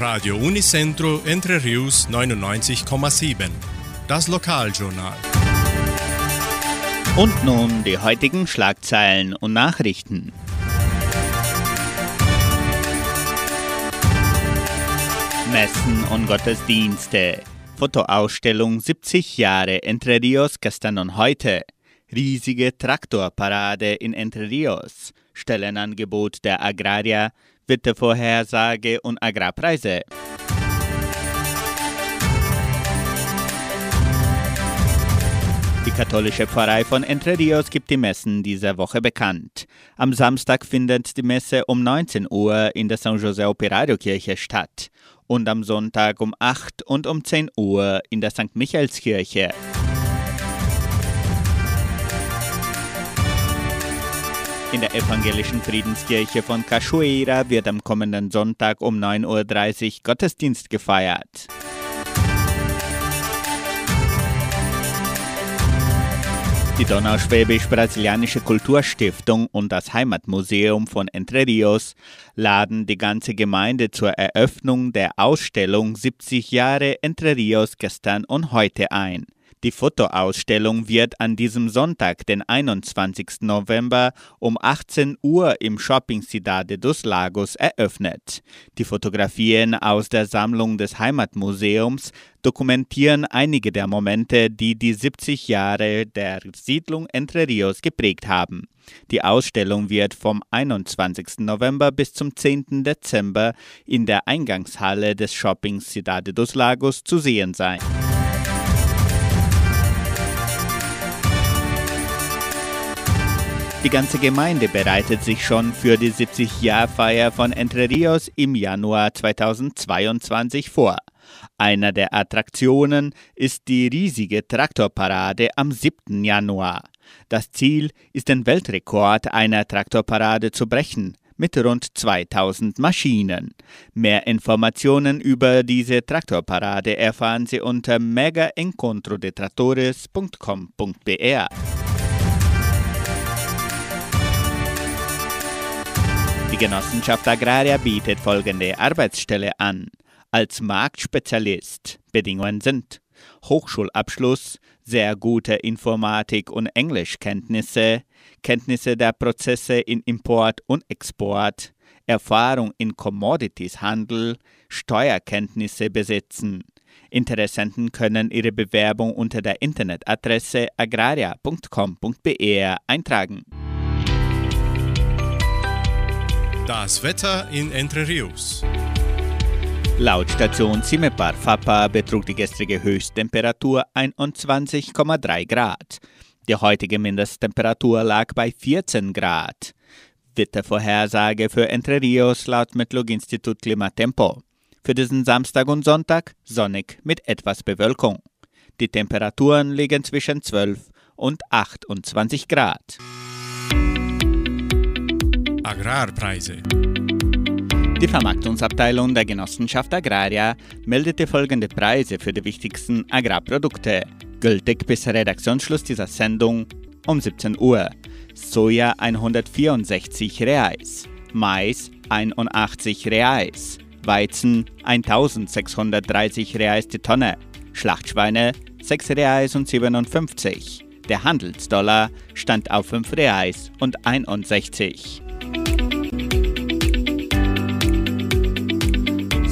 Radio Unicentro Entre Rius 99,7. Das Lokaljournal. Und nun die heutigen Schlagzeilen und Nachrichten. Messen und Gottesdienste. Fotoausstellung 70 Jahre Entre Rios gestern und heute. Riesige Traktorparade in Entre Rios. Stellenangebot der Agrarier, Wettervorhersage und Agrarpreise. Die katholische Pfarrei von Entre Rios gibt die Messen dieser Woche bekannt. Am Samstag findet die Messe um 19 Uhr in der San José Operario Kirche statt und am Sonntag um 8 und um 10 Uhr in der St. Michaelskirche. In der evangelischen Friedenskirche von Cachoeira wird am kommenden Sonntag um 9.30 Uhr Gottesdienst gefeiert. Die Donauschwäbisch-Brasilianische Kulturstiftung und das Heimatmuseum von Entre Rios laden die ganze Gemeinde zur Eröffnung der Ausstellung 70 Jahre Entre Rios gestern und heute ein. Die Fotoausstellung wird an diesem Sonntag, den 21. November um 18 Uhr im Shopping Cidade dos Lagos eröffnet. Die Fotografien aus der Sammlung des Heimatmuseums dokumentieren einige der Momente, die die 70 Jahre der Siedlung Entre Rios geprägt haben. Die Ausstellung wird vom 21. November bis zum 10. Dezember in der Eingangshalle des Shopping Cidade dos Lagos zu sehen sein. Die ganze Gemeinde bereitet sich schon für die 70-Jahr-Feier von Entre Rios im Januar 2022 vor. Einer der Attraktionen ist die riesige Traktorparade am 7. Januar. Das Ziel ist, den Weltrekord einer Traktorparade zu brechen mit rund 2000 Maschinen. Mehr Informationen über diese Traktorparade erfahren Sie unter megaencontrodetratores.com.br. Die Genossenschaft Agraria bietet folgende Arbeitsstelle an. Als Marktspezialist. Bedingungen sind Hochschulabschluss, sehr gute Informatik- und Englischkenntnisse, Kenntnisse der Prozesse in Import und Export, Erfahrung in Commoditieshandel, Steuerkenntnisse besitzen. Interessenten können ihre Bewerbung unter der Internetadresse agraria.com.br eintragen. Das Wetter in Entre Rios. Laut Station Cimepar Fapa betrug die gestrige Höchsttemperatur 21,3 Grad. Die heutige Mindesttemperatur lag bei 14 Grad. Wettervorhersage für Entre Rios laut Metlog-Institut Klimatempo. Für diesen Samstag und Sonntag sonnig mit etwas Bewölkung. Die Temperaturen liegen zwischen 12 und 28 Grad. Agrarpreise. Die Vermarktungsabteilung der Genossenschaft Agraria meldete folgende Preise für die wichtigsten Agrarprodukte, gültig bis Redaktionsschluss dieser Sendung um 17 Uhr. Soja 164 Reais, Mais 81 Reais, Weizen 1630 Reais die Tonne, Schlachtschweine 6 Reais und 57. Der Handelsdollar stand auf 5 Reais und 61.